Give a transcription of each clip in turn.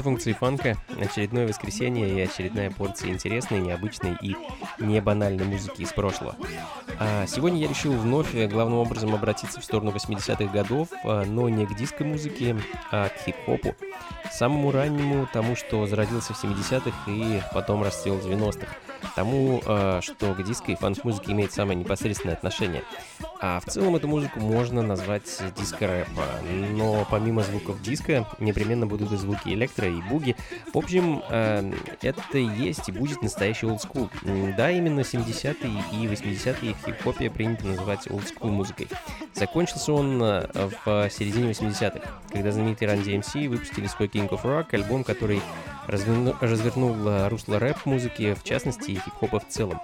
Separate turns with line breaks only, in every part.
Это функции фанка, очередное воскресенье и очередная порция интересной, необычной и не банальной музыки из прошлого. А сегодня я решил вновь э, главным образом обратиться в сторону 80-х годов, а, но не к диско-музыке, а к хип-хопу. Самому раннему, тому, что зародился в 70-х и потом расцвел в 90-х. Тому, а, что к диско и фанк-музыке имеет самое непосредственное отношение. А в целом эту музыку можно назвать диско-рэп, но помимо звуков диска непременно будут и звуки электро, и буги. В общем, э, это есть и будет настоящий олдскул. Да, именно 70-е и 80-е в хип-хопе принято называть олдскул музыкой. Закончился он э, в середине 80-х, когда знаменитые Run DMC выпустили свой King of Rock, альбом, который развернул русло рэп-музыки, в частности, и хип-хопа в целом.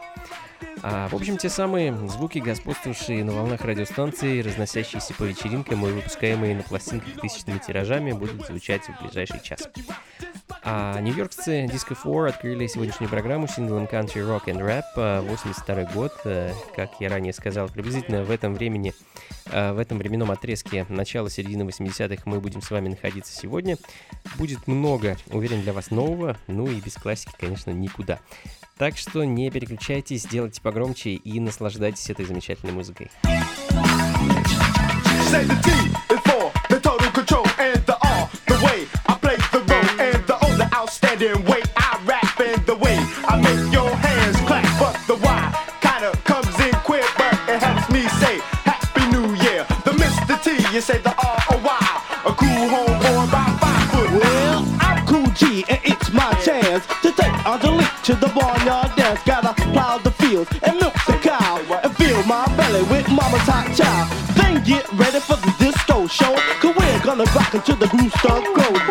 А, в общем, те самые звуки, господствовавшие на волнах радиостанции, разносящиеся по вечеринкам и выпускаемые на пластинках тысячными тиражами, будут звучать в ближайший час. А нью-йоркцы Disco 4 открыли сегодняшнюю программу синглом Country Rock and Rap, а, 82 год, э, как я ранее сказал, приблизительно в этом времени, э, в этом временном отрезке начала середины 80-х мы будем с вами находиться сегодня. Будет много, уверен, для вас нового, ну и без классики, конечно, никуда. Так что не переключайтесь, делайте погромче и наслаждайтесь этой замечательной музыкой.
Say the
to the barnyard dance. Gotta plow the fields and milk the cow and fill my belly with mama's hot chow. Then get ready for the disco show, cause we're gonna rock until the groove start go.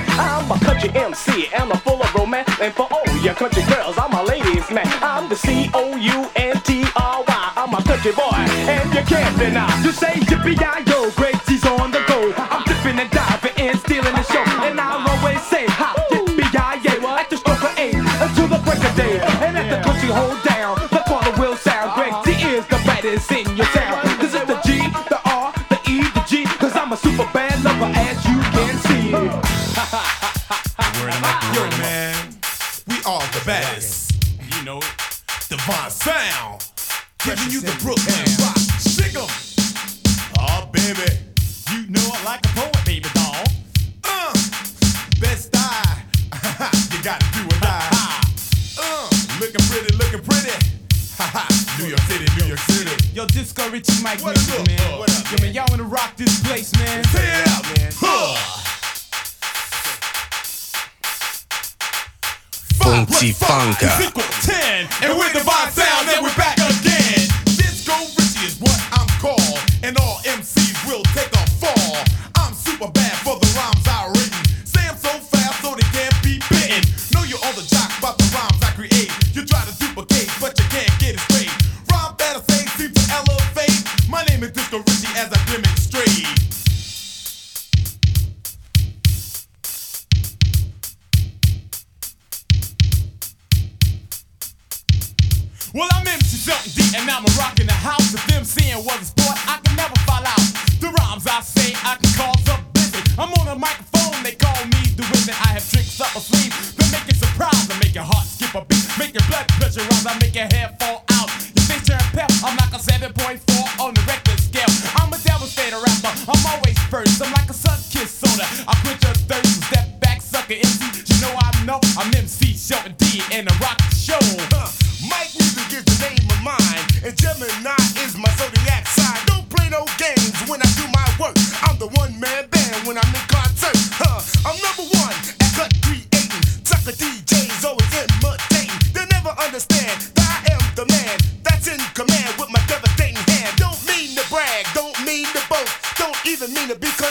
Hands. I'm a country MC, and I'm full of romance. And for all your country girls, I'm a ladies man. I'm the C O U N T R Y. I'm a country boy, and you can't deny. Just say yippee yo, you
the Brooklyn mean to be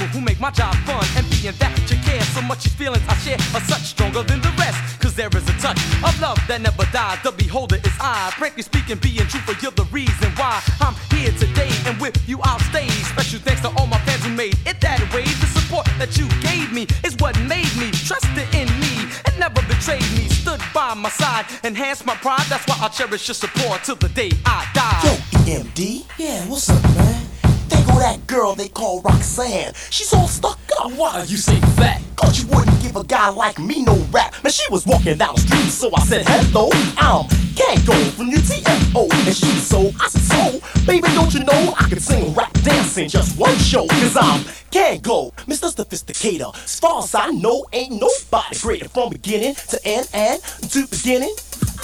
people who make my job fun. And being that you care so much, these feelings I share are such stronger than the rest. Cause there is a touch of love that never dies. The beholder is I. Frankly speaking, being truthful, you're the reason why I'm here today. And with you, I'll stay. Special thanks to all my fans who made it that way. The support that you gave me is what made me trusted in me and never betrayed me. Stood by my side, enhanced my pride. That's why I'll cherish your support till the day I die.
Yo, EMD? Yeah, what's up, man? That girl they call Roxanne. She's all stuck up.
Why you say that?
Cause you wouldn't give a guy like me no rap. Man, she was walking down the street, so I said, hello, I'm Kangol from UTFO. And she so, I said, so, baby, don't you know I can sing, rap, dance in just one show? Cause I'm Kangol, Mr. Sophisticator. As far as I know, ain't nobody greater from beginning to end and to beginning.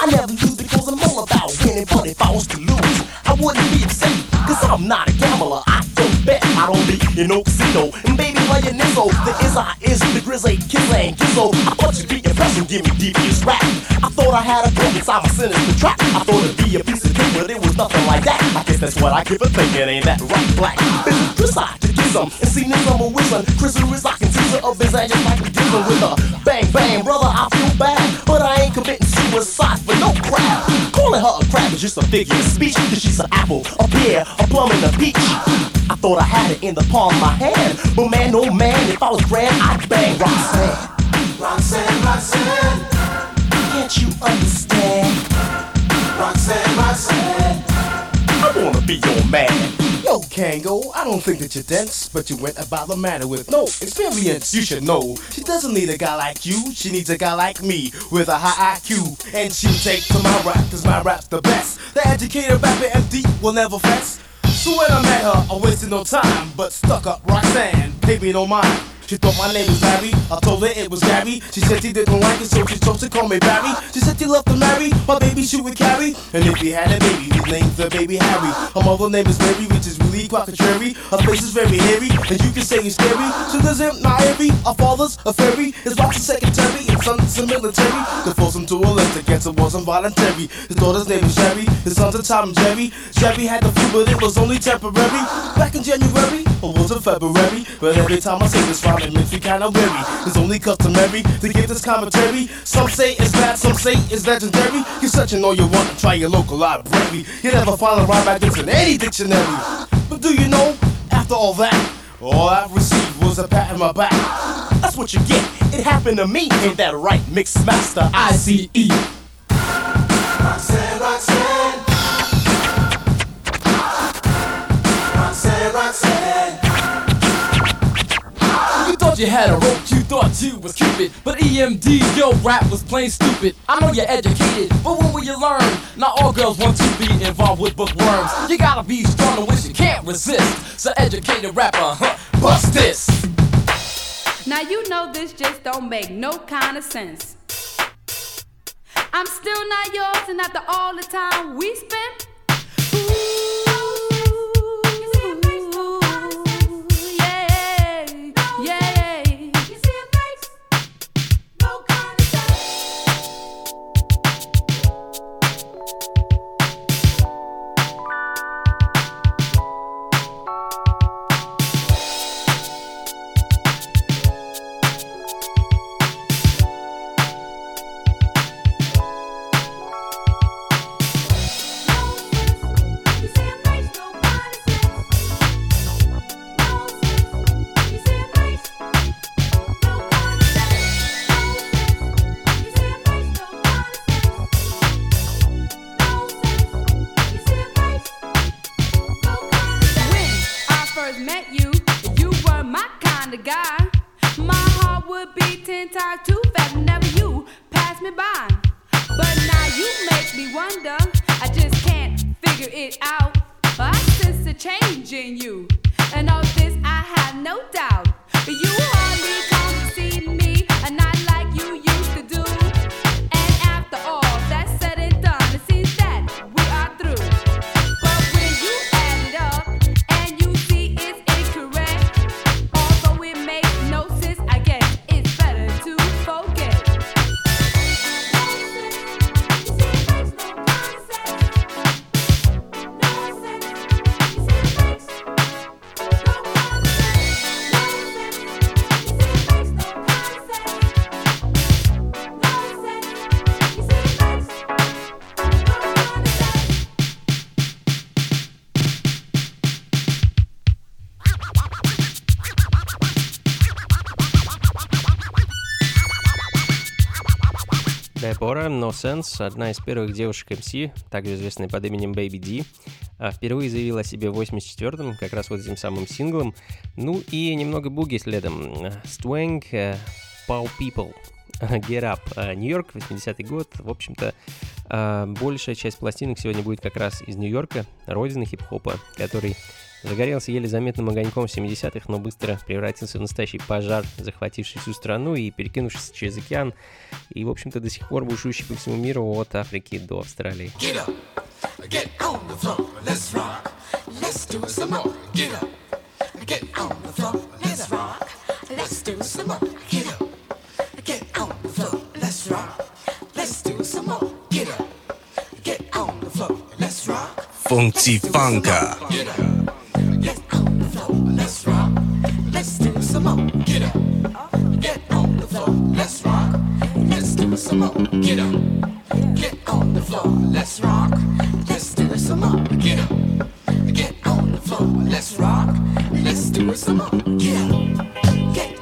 I never lose because I'm all about winning, but if I was to lose, I wouldn't be upset. Cause I'm not a gambler, I bet, I don't be in no casino. And baby, your nizzo, the is I is the grizzly, kiss and gizzo. I thought you'd be impressed and give me devious rap. I thought I had a book inside my sinister trap. I thought it'd be a piece of cake, but it was nothing like that. I guess that's what I give a thinking, ain't that right, black? Business decide to get some, and see this number with some. Chris is rocking teaser of his just like we dealing with a bang bang, brother. I feel bad, but I ain't committing suicide for no crap. Calling her a crab is just a figure of speech, cause she's an apple, a pear, a plum, and a peach. I thought I had it in the palm of my hand, but man, oh man, if I was grand, I'd bang Roxanne.
Roxanne, Roxanne,
Can't you understand?
Roxanne, Roxanne.
I wanna be your man.
Yo, Kangol, I don't think that you're dense, but you went about the matter with no experience. You should know. She doesn't need a guy like you, she needs a guy like me with a high IQ. And she'll take to my rap, cause my rap's the best. The educated rapper MD will never fess. So when I met her, I wasted no time, but stuck up Roxanne, paid me no mind. She thought my name was Larry. I told her it was Gary. She said she didn't like it, so she chose to call me Barry. She said she loved to marry my baby she would carry. And if he had a baby, his name's the baby Harry. Her mother name is Mary, which is really quite contrary. Her face is very hairy, and you can say he's scary. So does him not every. Our father's a fairy. His wife's a secretary, his son's a military. To force him to list against it wasn't voluntary. His daughter's name is Sherry. His son's a Tom and Jerry. Sherry had the flu, but it was only temporary. Back in January, or was it February? But every time I say this rhyme, it makes me kinda weary. It's only customary to give this commentary. Some say it's bad, some say it's legendary. You search and all you want try your local library. You never find a rhyme like this in any dictionary. But do you know, after all that, all I've received was a pat on my back.
That's what you get. It happened to me. Ain't that right, Mix Master? I C E.
Roxanne, Roxanne. Roxanne, Roxanne.
Thought you had a rope, you thought you was Cupid. But EMD, your rap was plain stupid. I know you're educated, but when will you learn? Not all girls want to be involved with bookworms. You gotta be strong and which you can't resist. So educated rapper, huh? Bust this.
Now you know this just don't make no kind of sense. I'm still not yours, and after all the time we spent. ooh, No Sense,
одна из первых девушек MC, также известная под именем Baby D, а, впервые заявила о себе в 84-м, как раз вот этим самым синглом. Ну и немного буги следом. Stwang, э, Pow People, Get Up, э, Нью-Йорк, 80-й год. В общем-то, э, большая часть пластинок сегодня будет как раз из Нью-Йорка, родины хип-хопа, который загорелся еле заметным огоньком в 70-х, но быстро превратился в настоящий пожар, захвативший всю страну и перекинувшийся через океан, и, в общем-то, до сих пор бушующий по всему миру от Африки до Австралии.
Get up, get on the floor, let's rock. Let's do some more. Get up, get on the floor, let's rock. Let's do some more. Get up, get on the floor, let's rock. Let's do some more. Get up, get on the floor, let's rock.
Funky Funka.
Get up, let's rock. Let's do some more. Get up, get on the floor, let's rock. Let's do some more. Get up, get on the floor, let's rock. Let's do some more. Get up, get on the floor, let's rock. Let's do some more. Get up, get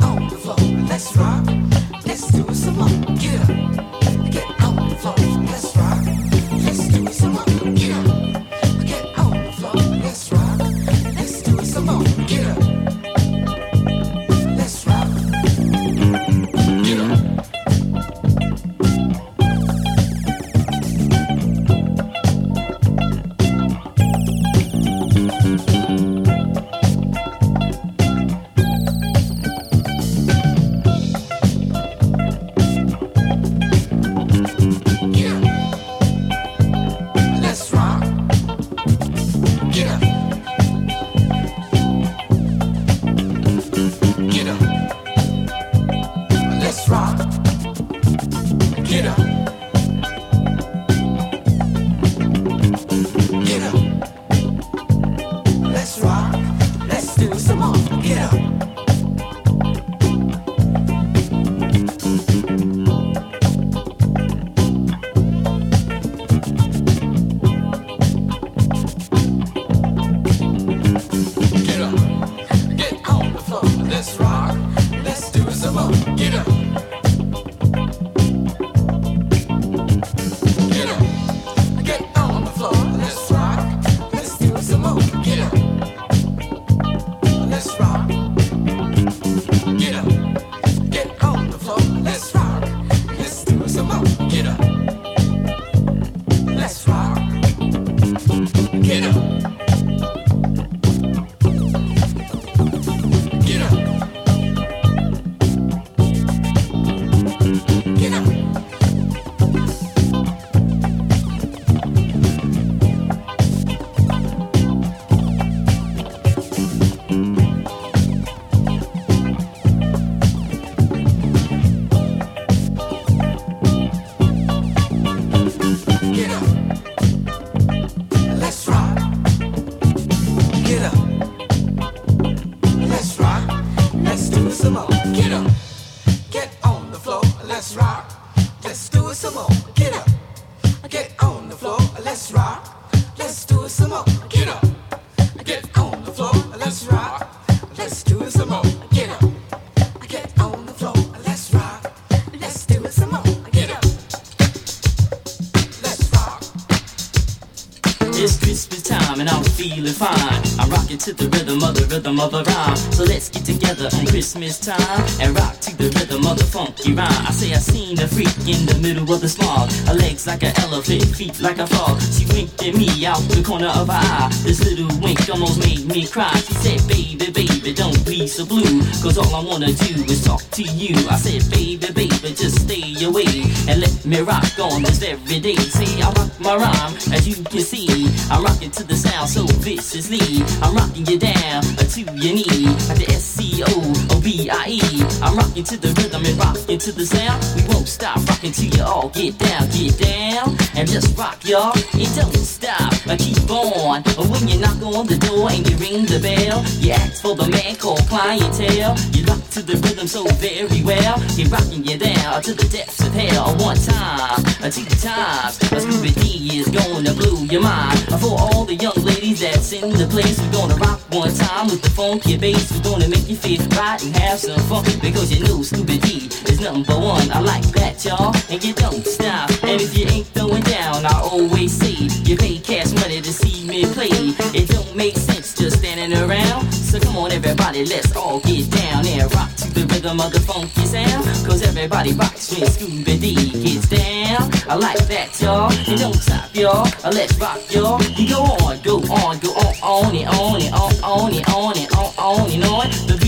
the
rhythm of the rhyme. So let's get together on Christmas time and rock to the rhythm of the funky rhyme. I say I seen a freak in the middle of the smog. Her legs like an elephant, feet like a frog. She winked at me out the corner of her eye. This little wink almost made me cry. She said, baby, baby, don't be so blue. Cause all I wanna do is talk to you. I said, baby, baby, just stay away and let me rock on this every day. See, I rock my rhyme, as you can see. I'm rocking to the sound so viciously. I'm rocking you down uh, to your knee. Like the S C O O B I E. I'm rocking to the rhythm and rocking to the sound. We won't stop rocking till you all get down, get down. And just rock, y'all. It don't stop. I keep on. When you knock on the door and you ring the bell, you ask for the man called clientele. You rock to the rhythm so very well. You're rocking you down to the depths of hell. One time, a two times. A Scooby D is gonna blow your mind. For all the young ladies that's in the place, we're gonna rock one time with the funky bass. We're gonna make you feel right and have some fun because you know Scooby D is number one. I like that, y'all, and you don't stop. And if you ain't throwing down, I always say you pay cash money to see me play. It don't make sense just standing around. So come on, everybody, let's all get down and rock to the rhythm of the funky sound. Cause everybody rocks when Scooby D gets down. I like that, y'all. And don't stop, y'all. Let's rock, y'all. You go on, go on, go on, on and on and on, on and on and on, on and on. The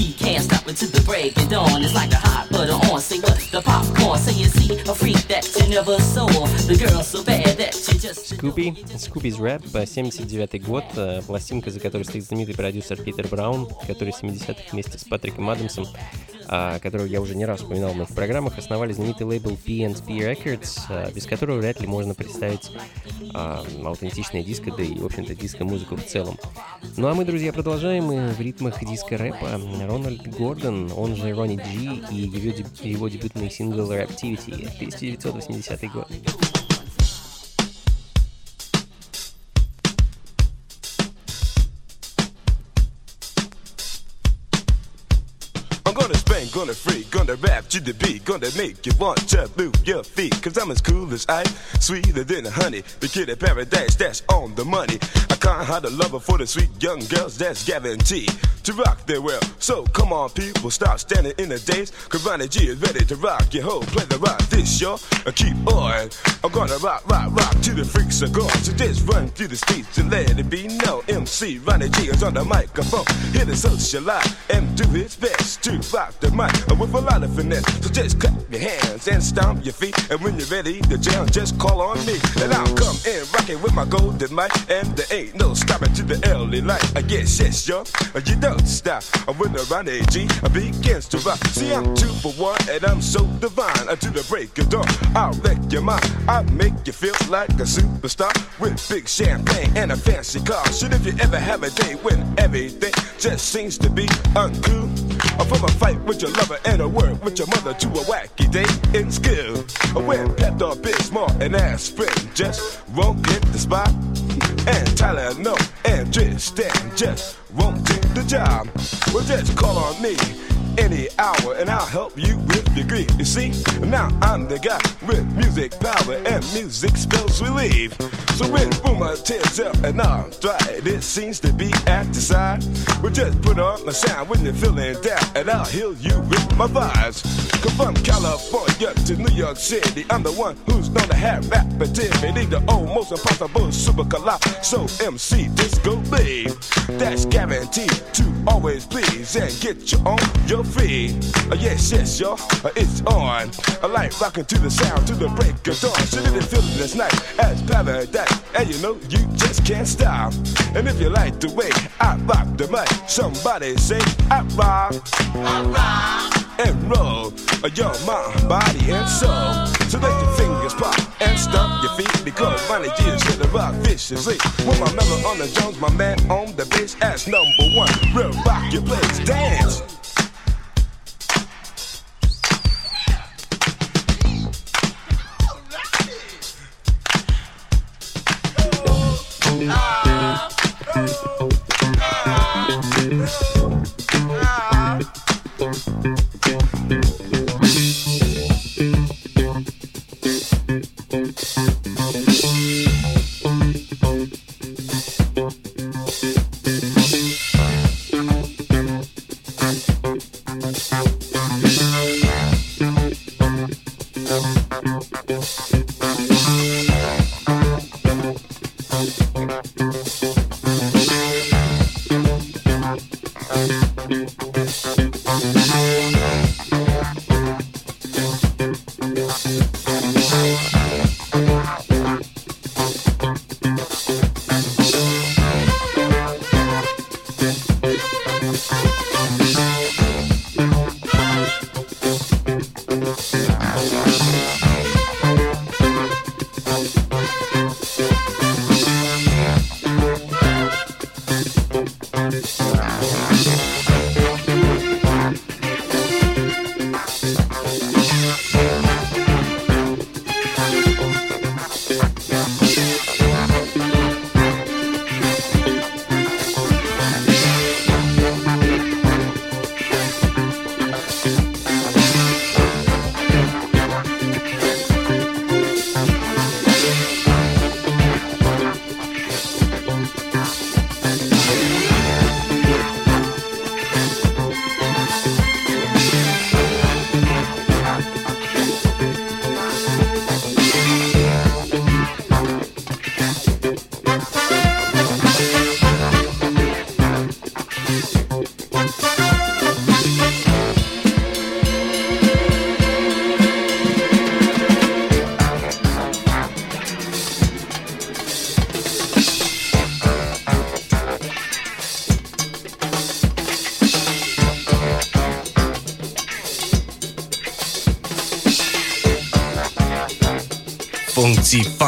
stop until the break of dawn. It's like the hot butter on. Say? The popcorn. Say you see a freak that you never saw. The girl so bad that you just.
Скуби, Скуби's Рэп, 79 год, э, пластинка, за которой стоит знаменитый продюсер Питер Браун, который в 70-х вместе с Патриком Адамсом, а, которого я уже не раз упоминал в моих программах, основали знаменитый лейбл P&P Records, а, без которого вряд ли можно представить а, аутентичное диско, да и, в общем-то, диско-музыку в целом. Ну а мы, друзья, продолжаем и в ритмах диско-рэпа. Рональд Морган, он же Ронни Джи, и его, его дебютный сингл «Raptivity» 1980 год.
gonna freak, gonna rap you the beat, gonna make you want to move your feet. Cause I'm as cool as I, sweeter than a honey. The kid of paradise that's on the money. I can't a lover for the sweet young girls, that's guaranteed to rock their well. So come on, people, stop standing in the. Cause Ronnie G is ready to rock your whole play the rock. This, y'all, uh, keep on. I'm gonna rock, rock, rock to the freaks are gone. So just run through the streets and let it be known. MC Ronnie G is on the microphone. Here to socialize and do his best to rock the mic with a lot of finesse. So just clap your hands and stomp your feet. And when you're ready to jam, just call on me. And I'll come in rocking with my golden mic. And there no stopping to the early light. I guess, yes, yo, you don't stop. When the Ronnie G begins to rock. See, I'm two for one and I'm so divine. Until the break of dawn, I'll wreck your mind. I'll make you feel like a superstar with big champagne and a fancy car. Shit, if you ever have a day when everything just seems to be uncool. Or from a fight with your lover and a word with your mother to a wacky day in school. Or when Pepto Bismol and aspirin just won't get the spot. And Tylenol and Dristan just won't do the job. Well, just call on me any hour and I'll help you with your grief. You see, now I'm the guy with music power and music spells relief. So when Boomer tears up and I'm dry, it seems to be at the side. Well, just put on my sound when you're feeling down and I'll heal you with my vibes. Come from California to New York City, I'm the one who's known to have rap activity, the almost impossible super collide. So MC Disco Babe, that's guaranteed to always please and get you on your feet. Uh, yes, yes, y'all, uh, it's on. I like rocking to the sound to the break of dawn. So did it feel this night as paradise, and you know you just can't stop. And if you like the way I rock the mic, somebody say I rock, I rock and roll uh, your mind, body, and soul. So let your fingers pop and stomp your feet because Ronnie G is here to rock viciously. With my mellow on the Jones, my man on the bass as number one. Real rock your place, dance.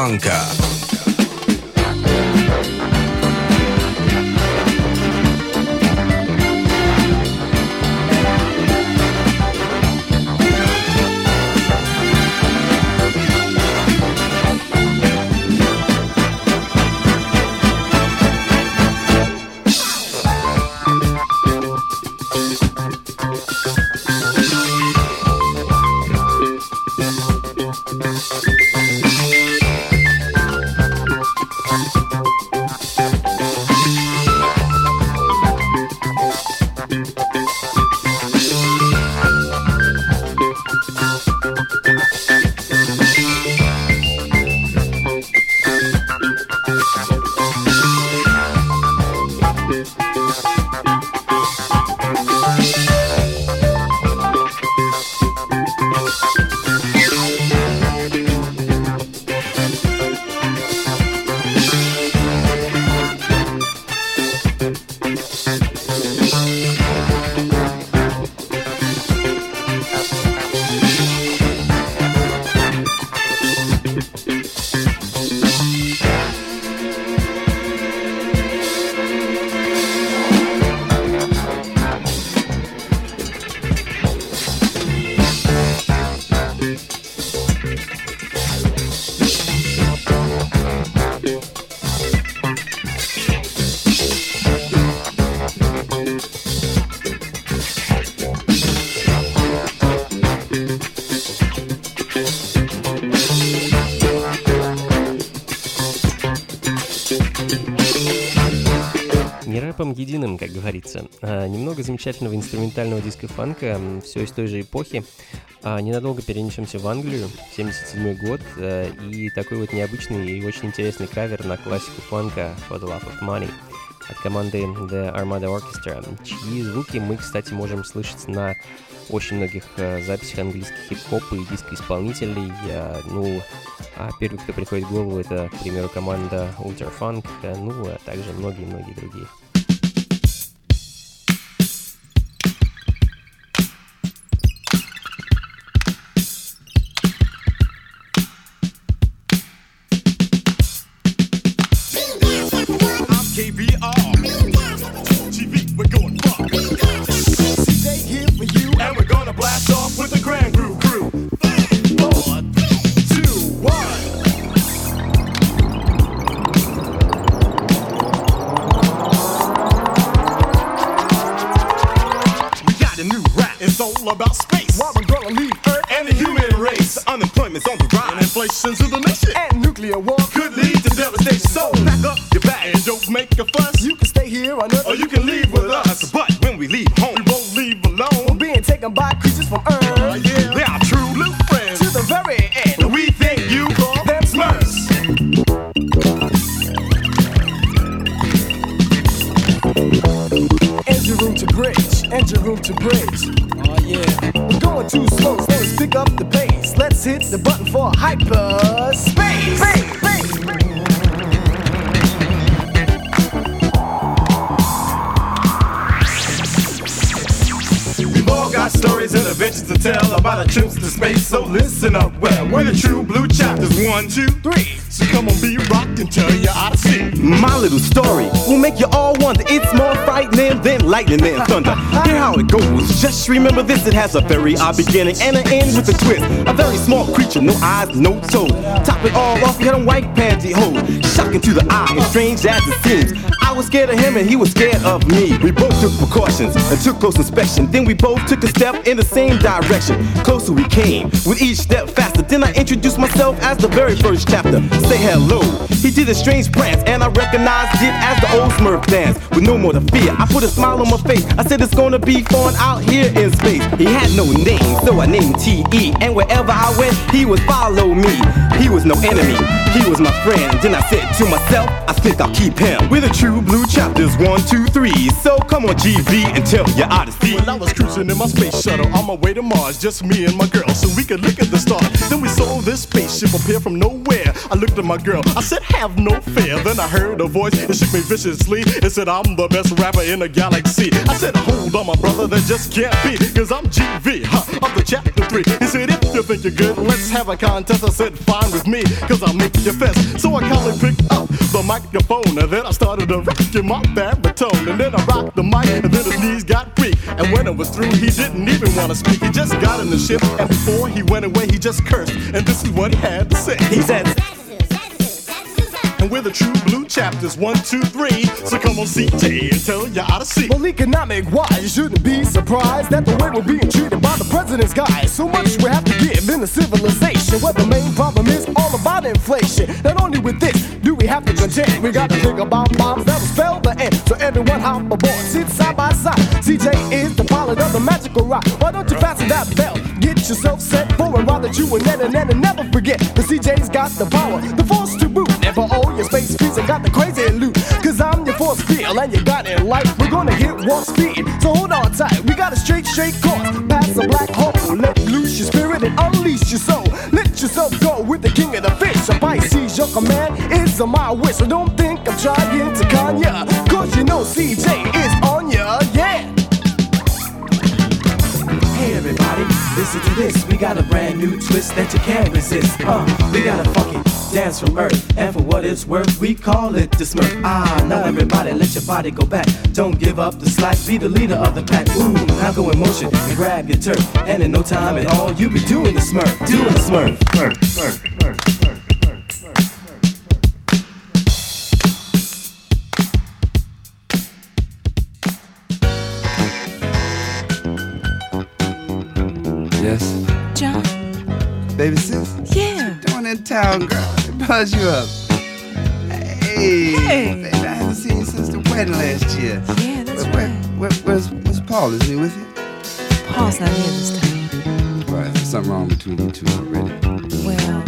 Funky
замечательного инструментального диска-фанка, все из той же эпохи. А, ненадолго перенесемся в Англию, 77 год, а, и такой вот необычный и очень интересный кавер на классику фанка For the Love of Money от команды The Armada Orchestra, чьи звуки мы, кстати, можем слышать на очень многих а, записях английских хип-хоп и диско-исполнителей. А, ну, а первый, кто приходит в голову, это, к примеру, команда Ultra Funk, а, ну, а также многие-многие другие.
It's one, two, three. So come on, be rocked and tell you how to see.
My little story will make you all wonder. It's more frightening than lightning and thunder. Hear how it goes. Just remember this: it has a very odd beginning and an end with a twist. A very small creature, no eyes, no toes. Top it all off, had a white pantyhose. Shocking to the eye and strange as it seems. Was scared of him and he was scared of me. We both took precautions and took close inspection. Then we both took a step in the same direction. Closer we came, with each step faster. Then I introduced myself as the very first chapter. Say hello. He did a strange prance, and I recognized it as the old Smurf dance. With no more to fear, I put a smile on my face. I said it's gonna be fun out here in space. He had no name, so I named T.E. And wherever I went, he would follow me. He was no enemy, he was my friend. Then I said to myself, I think I'll keep him. We're the true blue chapters, one, two, three. So come on, GV, and tell your odyssey.
When I was cruising in my space shuttle on my way to Mars, just me and my girl, so we could look at the stars. Then we saw this spaceship appear from nowhere. I looked at my girl, I said, Have no fear. Then I heard a voice, it shook me viciously. It said, I'm the best rapper in the galaxy. I said, Hold on, my brother, that just can't be, cause I'm GV, huh, of the chapter three. He said, If you think you're good, let's have a contest. I said, Fine with me, cause I'll make you fest. So I calmly picked up the microphone, and then I started to rock in my baritone. And then I rocked the mic, and then his knees got weak. And when it was through, he didn't even want to speak. He just got in the ship, and before he went away, he just cursed. And this is what he had to say.
He said,
and we're the true blue chapters, one, two, three. So come on, CJ, and tell you how to see.
Well, economic wise, you shouldn't be surprised that the way we're being treated by the president's guys. So much we have to give in the civilization. Where the main problem is all about inflation. Not only with this have to contend, we got to think about bombs that will spell the end. So everyone hop aboard, sit side by side. CJ is the pilot of the magical rock. Why don't you fasten that belt? Get yourself set for a ride that you will never, never, never forget. The CJ's got the power, the force to boot. Never owe your space fees and got the crazy loot. Cause I'm force field and you got it light. We're gonna hit warp speed, so hold on tight. We got a straight, straight course past the black hole. Let loose your spirit and unleash your soul. Let yourself go with the king of the fish. A Pisces, your command is on my wish. So don't think I'm trying to con ya. Cause you know CJ is on ya, yeah.
Hey everybody, listen to this. We got a brand new twist that you can't resist. Uh, we got a funky dance from Earth, and for what it's worth, we call it the Smurf. Ah, now everybody, let your body go back. Don't give up the slack. Be the leader of the pack. Ooh, now go in motion and grab your turf. And in no time at all, you be doing the Smurf, doing the Smurf. Smurf, Smurf, Smurf,
town, girl? Buzz you up. Hey,
Hey.
baby, I haven't seen you since the wedding last year.
Yeah, that's
where,
right.
Where, where's, where's Paul? Is he with you?
Paul's not here this time.
Right, there's something wrong between you two already.
Well,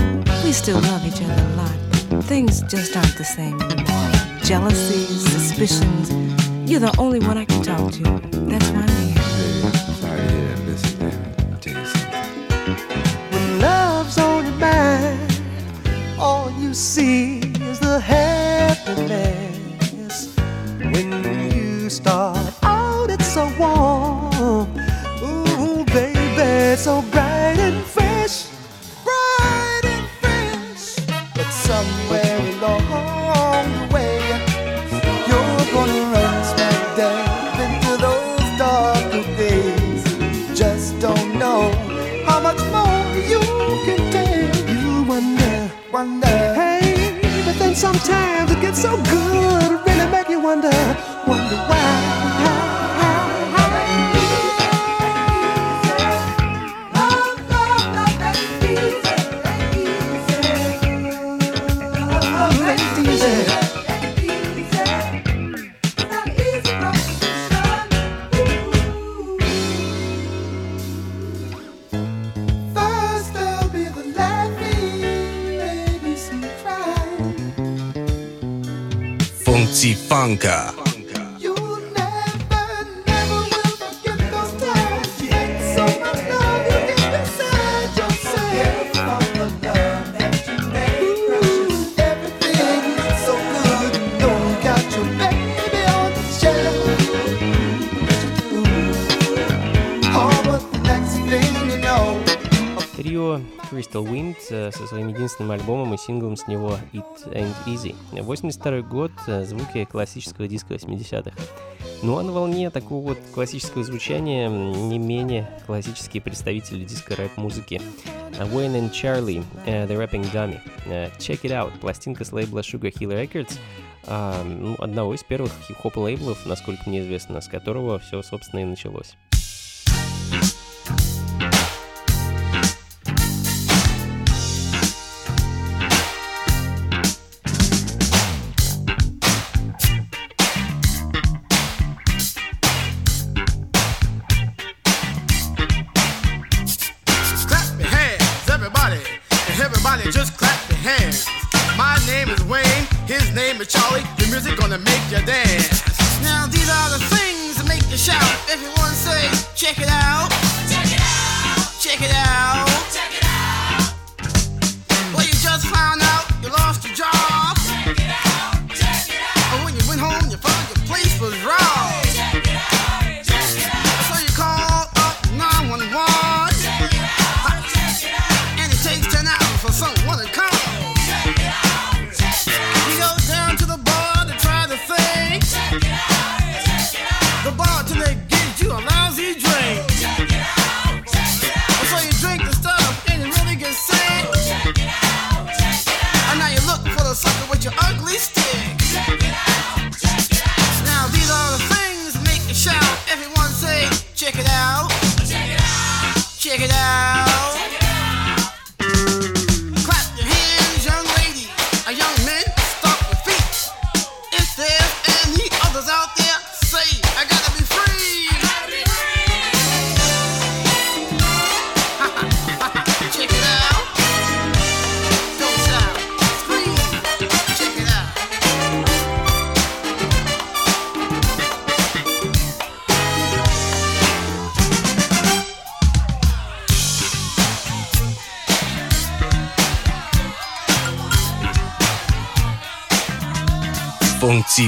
we still love each other a lot. Things just aren't the same anymore. Jealousies, suspicions. You're the only one I can talk to. That's why I'm
you
see is the happiness. When you start out, it's so warm. Ooh, baby, so bright
Funky
известным альбомом и синглом с него It Ain't Easy. 82 год, э, звуки классического диска 80-х. Ну а на волне такого вот классического звучания не менее классические представители диско-рэп-музыки. А Wayne and Charlie, uh, The Rapping Dummy. Uh, check It Out, пластинка с лейбла Sugar Hill Records, uh, ну, одного из первых хип-хоп лейблов, насколько мне известно, с которого все, собственно, и началось.
His name is Charlie. The music gonna make you dance.
Now these are the things that make you shout. Everyone say, check it out.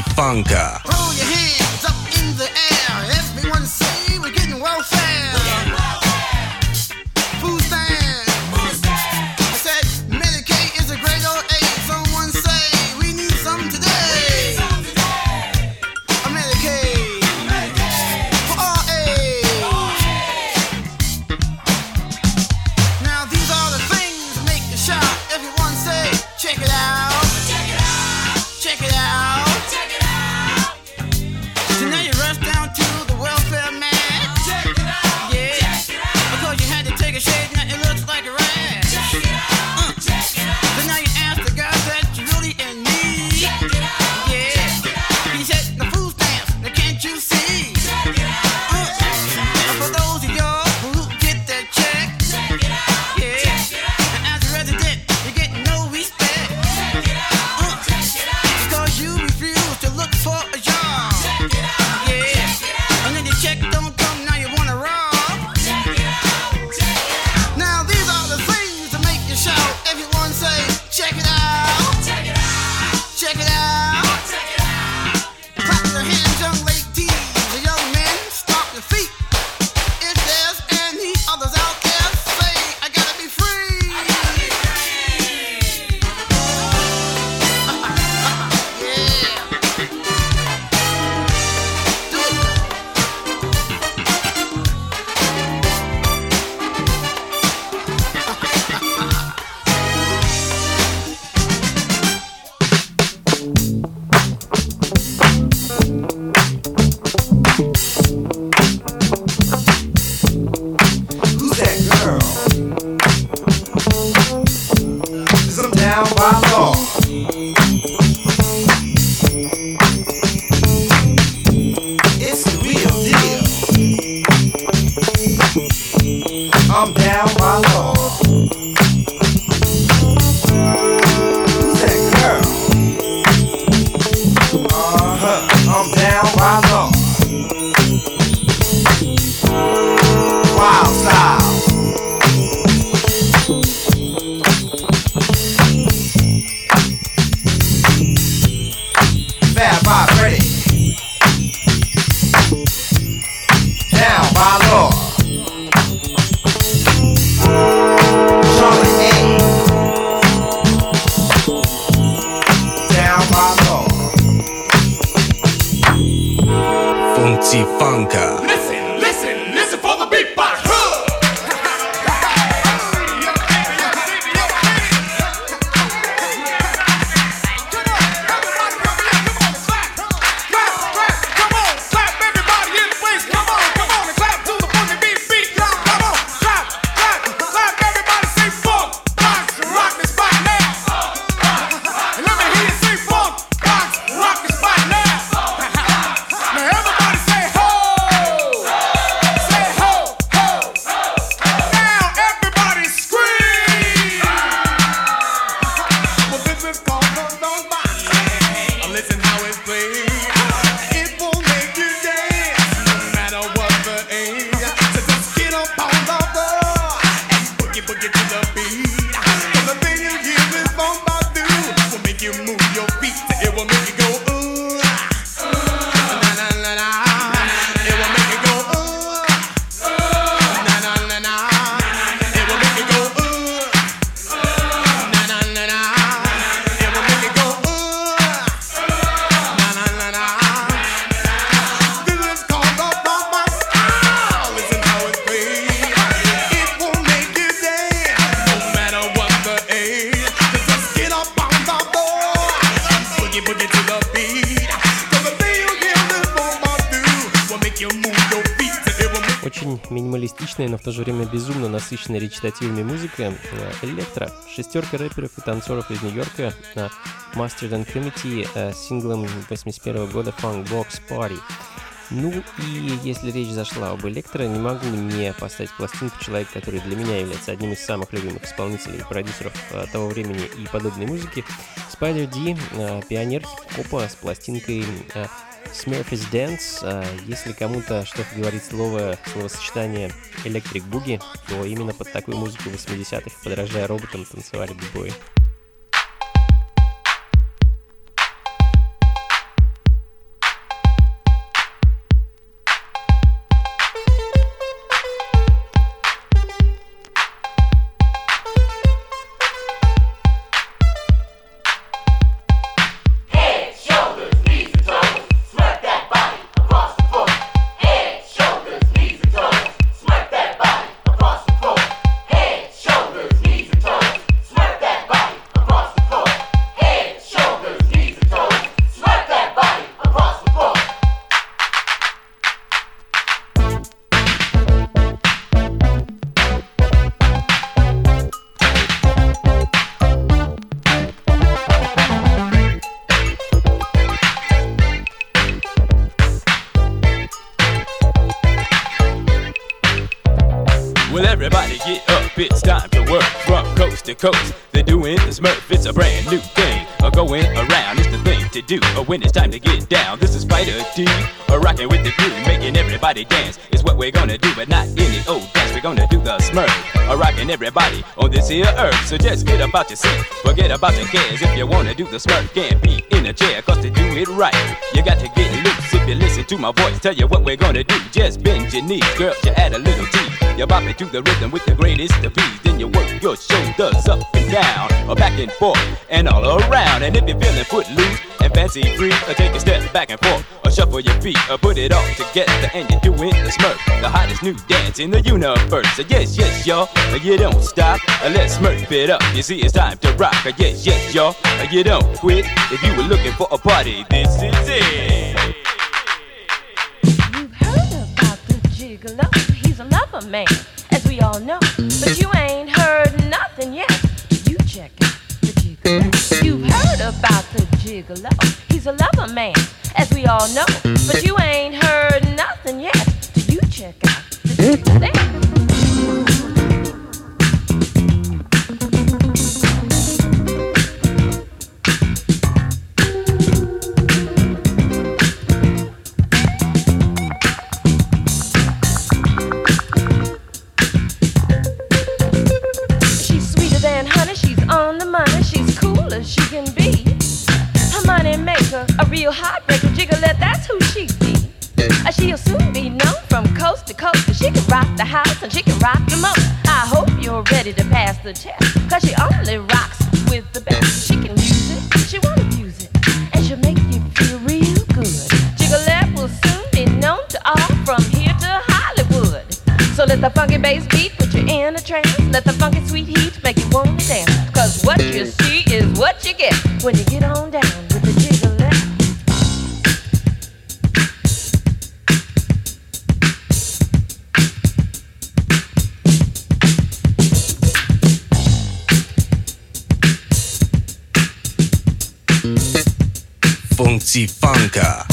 Funka.
Минималистичная, но в то же время безумно насыщенная речитативами музыка. Э, Электро. Шестерка рэперов и танцоров из Нью-Йорка на Mastered and Committee э, синглом 81 года Funk Box Party. Ну и если речь зашла об электро, не могу не поставить пластинку человека, который для меня является одним из самых любимых исполнителей и продюсеров э, того времени и подобной музыки. Spider D, пионер хип-хопа с пластинкой э, Smurf's Dance. Э, Если кому-то что-то говорит слово, словосочетание Electric Boogie, то именно под такую музыку 80-х, подражая роботам, танцевали бибои.
Is Spider D. Uh, rocking with the crew, making everybody dance. Is what we're gonna do, but not any old dance. We're gonna do the Smurf. A rocking everybody on this here earth. So just get about your seat, forget about your cares. If you wanna do the Smurf, can't be in a chair, cause to do it right, you got to get loose. If you listen to my voice, tell you what we're gonna do. Just bend your knees, girl, you add a little tease. You bop it to the rhythm with the greatest of ease. Then you work your shoulders up and down, or back and forth, and all around. And if you're feeling footloose and fancy free, or take a step back and forth, or shuffle your feet, or put it all together, and you're doing the smurf, the hottest new dance in the universe. So yes, yes, y'all, you don't stop. Uh, Let's smurf it up. You see, it's time to rock. Uh, Yes, yes, y'all, you don't quit. If you were looking for a party, this is it.
You've heard about the gigolo. He's a lover man, as we all know. But you ain't You check out the gigolo. You've heard about the gigolo. He's a lover man, as we all know. But you ain't heard nothing yet. Do You check out the gigolo. She can be. Her money maker, a real heartbreaker, jiggalette, that's who she be. Uh, She'll soon be known from coast to coast, and she can rock the house and she can rock the most. I hope you're ready to pass the test, cause she only rocks with the best. She can use it, she won't abuse it, and she'll make you feel real good. Jiggalette will soon be known to all from here to Hollywood. So let the funky bass beat put you in a trance. Let the funky sweet heat make you wanna dance. Cause what you see what you get when you get on down with the jiggalette.
Funky Funka.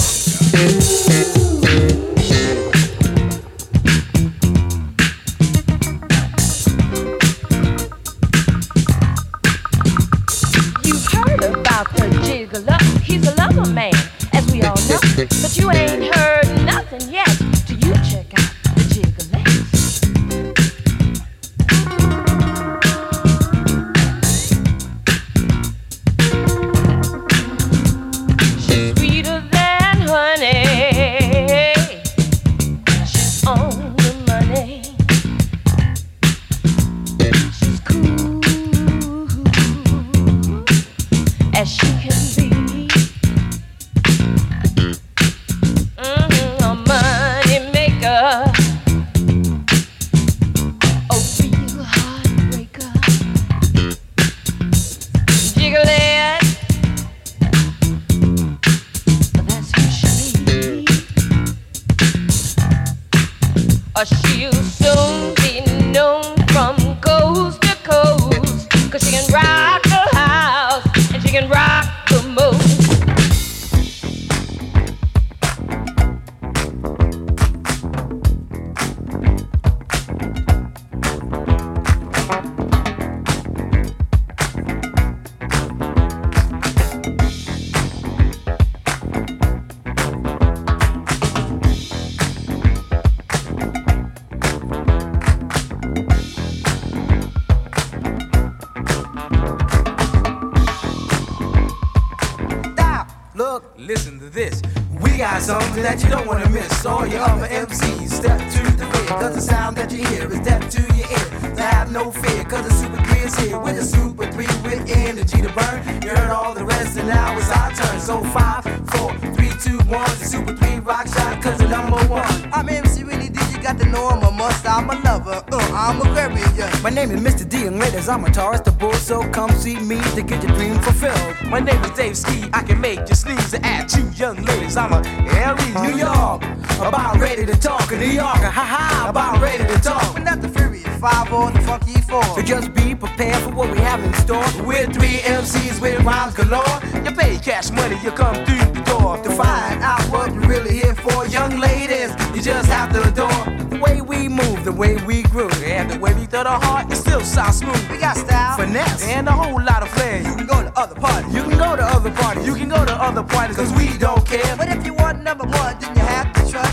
All
your other MCs, step to the rear. Cause the sound that you hear is deaf to your ear. To have no fear, cause the Super 3 is here. With a Super 3 with energy to burn. You heard all the rest, and now it's our turn. So 5, 4, 3, 2, 1. The Super 3 rock shot, cause the number one.
I'm MC Winnie D, you got to know I'm a must, I'm a lover, uh, I'm Aquarius.
My name is Mr. D, and ladies, I'm a Taurus, the bull, so come see me to get your dream fulfilled.
My name is Dave Ski. I can make you sneeze and add two young ladies. I'm a Aries,
New York, about ready to talk. In New York, ha ha, about ready to talk.
We're not the Furious 5 or the Funky 4.
So just be prepared for what we have in store. We're three MCs with rhymes galore.
You pay cash money, you come through the door.
To find out what you're really here for, young ladies, you just have to adore the way we move, the way we groove,
And the way we throw the heart, it still sounds smooth.
We got style,
finesse,
And a whole lot of flair.
you can go to other parties.
You can go to other parties,
You can go to other parties, cause we don't care.
But if you want number one,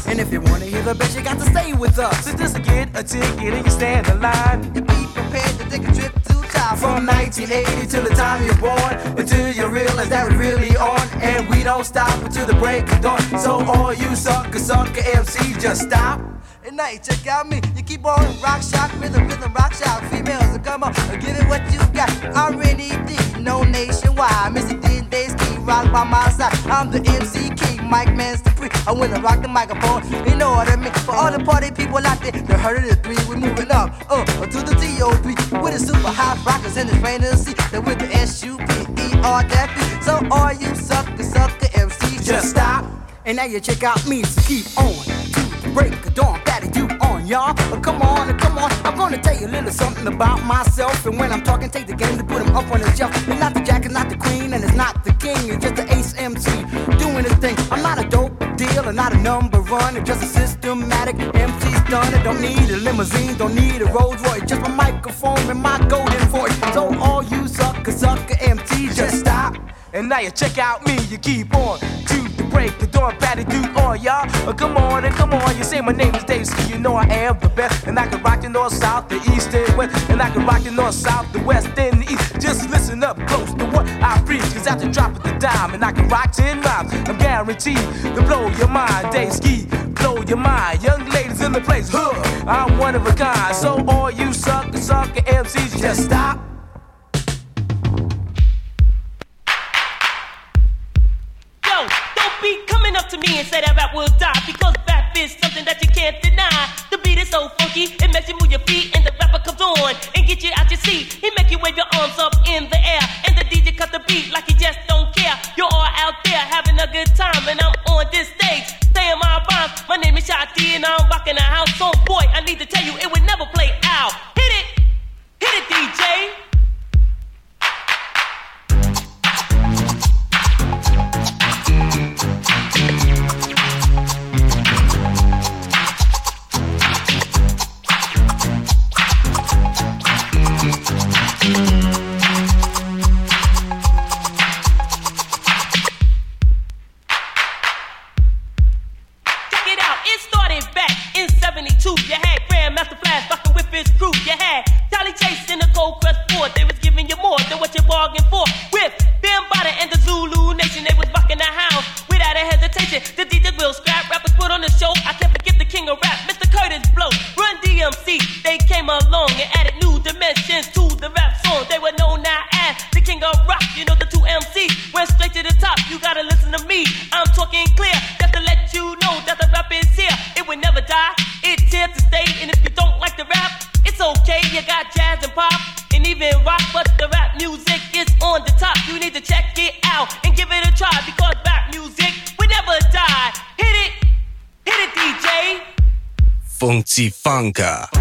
and if you wanna hear the best, you got to stay with us.
So just get a ticket and you stand in line.
You be prepared to take a trip to time.
From 1980 till the time you're born, until you realize that we're really on, and we don't stop until the break of dawn. So all you sucker, sucker MCs, just stop.
And now you check out me. You keep on rock shock, rhythm, rhythm, rock shock. Females, so come on, give it what you got. I'm Rennie D, no nationwide. Mr. D and Dave Ski rock by my side. I'm the MC King, Mike Man's the free. I wanna rock the microphone, you know what I mean. For all the party people out there, they heard of the three. We're moving up, uh, to the TOP. With the super hot rockers and the fantasy. Then with the S-U-P-E-R. So all you sucker, sucker MCs,
Just stop. And now you check out me, so keep on. To the break of dawn, batty you y'all. Uh, come on, come on. I'm gonna tell you a little something about myself. And when I'm talking, take the game to put him up on the shelf. It's not the jack, it's not the queen, and it's not the king. It's just the ace MC doing his thing. I'm not a dope deal, and not a number. It's just a systematic MC's done. I don't need a limousine, don't need a Rolls Royce. Just my microphone and my golden voice. So all you sucker, sucker MCs, just stop.
And now you check out me, you keep on to the break, the dawn, patty dude on y'all. Uh, come on and come on, you say my name is Dave, so you know I am the best. And I can rock the north, south, the east, and west. And I can rock the north, south, the west, and the east. Just listen up close to what I preach, cause after dropping the dime, and I can rock 10 rhymes, I'm guaranteed to blow your mind. Dave Ski, blow your mind. Young ladies in the place, huh? I'm one of a kind. So all you sucker, sucker MCs, just stop.
Up to me and say that rap will die because rap is something that you can't deny. The beat is so funky, it makes you move your feet, and the rapper comes on and get you out your seat. He make you wave your arms up in the air, and the DJ cut the beat like he just don't care. You're all out there having a good time, and I'm on this stage saying my rhymes. My name is Shotty, and I'm rocking the house. So boy, I need to tell you, it would never play out. Hit it, hit it, DJ.
Funky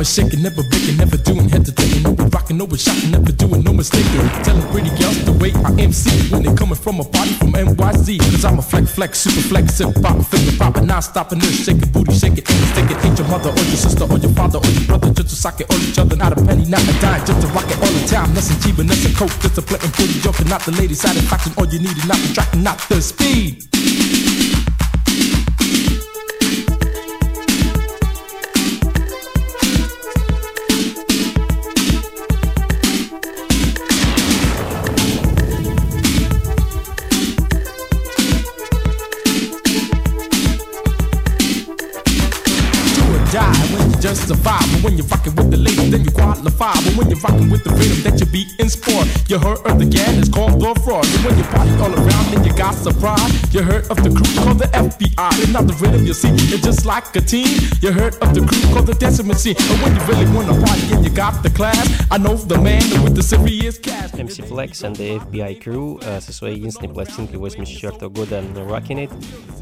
I'm a shaking, never breaking, never doing hesitating, never rocking, never shocking, never doing no mistaking. Telling pretty girls the way I MC when they coming from a party from NYC. Cause I'm a flex, flex, super flex, hip hop, finger popping, non stopping this, shaking booty, shaking, ain't mistaken. Ain't your mother or your sister or your father or your brother just to sock it all each other. Not a penny, not a dime, just to rock it all the time. Nothing cheaper, nothing coke, just a play and booty joking. Not the lady satisfaction, all you need is not the track, not the speed. when you just survive. But when you're rocking with the ladies, then you qualify. But when you're rocking with the rhythm that you beat in sport, you heard of the gang, it's called the fraud. And when you party all around, then you got surprise. You heard of the crew called the FBI. And now the rhythm you see, it's just like a team. You heard of the crew called the dancing machine. And when you really wanna party and you got the class, I know the man with the serious cash.
MC Flex and the FBI Crew э, со своей единственной пластинкой 84 года Rockin' It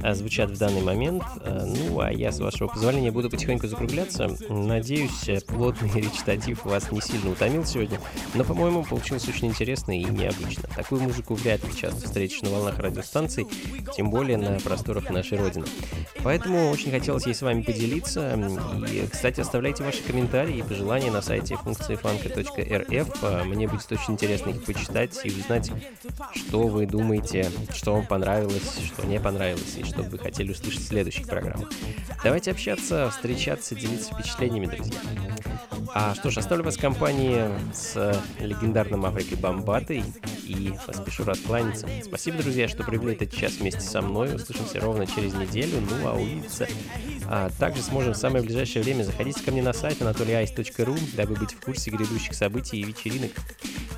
э, звучат в данный момент. Э, Ну, а я, с вашего позволения, буду потихоньку закругляться. Надеюсь, э, плотный речитатив вас не сильно утомил сегодня, но, по-моему, получилось очень интересно и необычно. Такую музыку вряд ли часто встретишь на волнах радиостанций, тем более на просторах нашей Родины. Поэтому очень хотелось ей с вами поделиться. И, кстати, оставляйте ваши комментарии и пожелания на сайте функции фанка.рф. Мне будет очень интересно их почитать и узнать, что вы думаете, что вам понравилось, что не понравилось, и что бы вы хотели услышать в следующих программах. Давайте общаться, встречаться, делиться впечатлениями, друзья. А что ж, оставлю вас в компании с легендарным Африкой Бомбатой и поспешу раскланяться. Спасибо, друзья, что провели этот час вместе со мной. Услышимся ровно через неделю, ну а увидеться. А также сможем в самое ближайшее время. Заходите ко мне на сайт anatolyice.ru, дабы быть в курсе грядущих событий и вечеринок.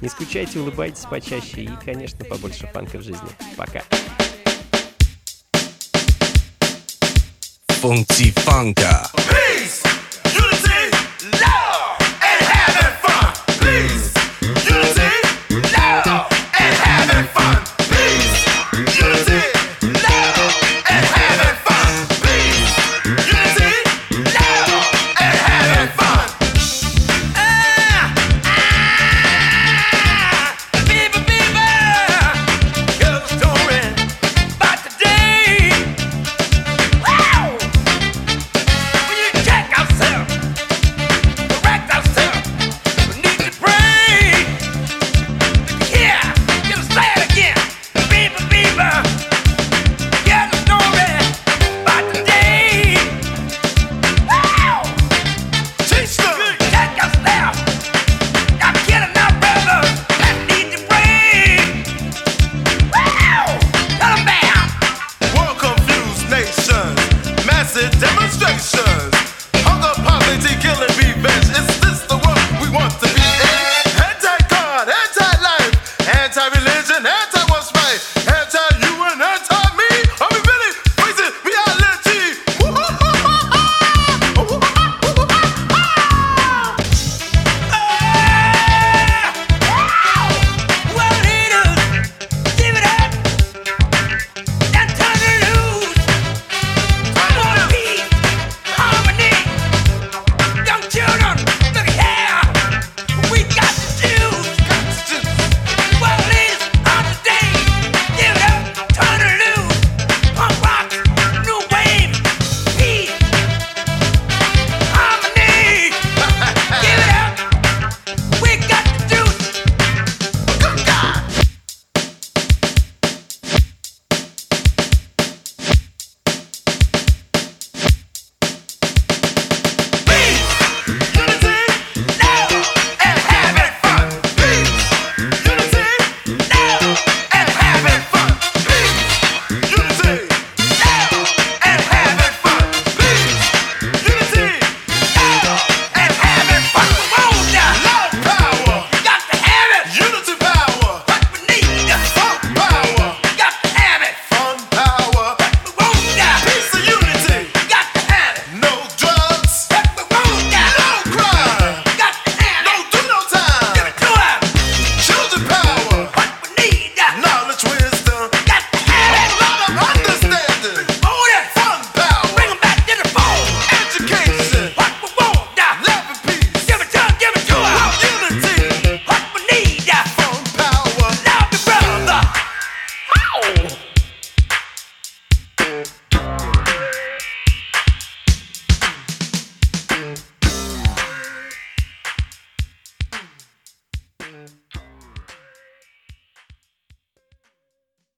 Не скучайте, улыбайтесь почаще и, конечно, побольше фанка в жизни. Пока.
Funka.
Peace,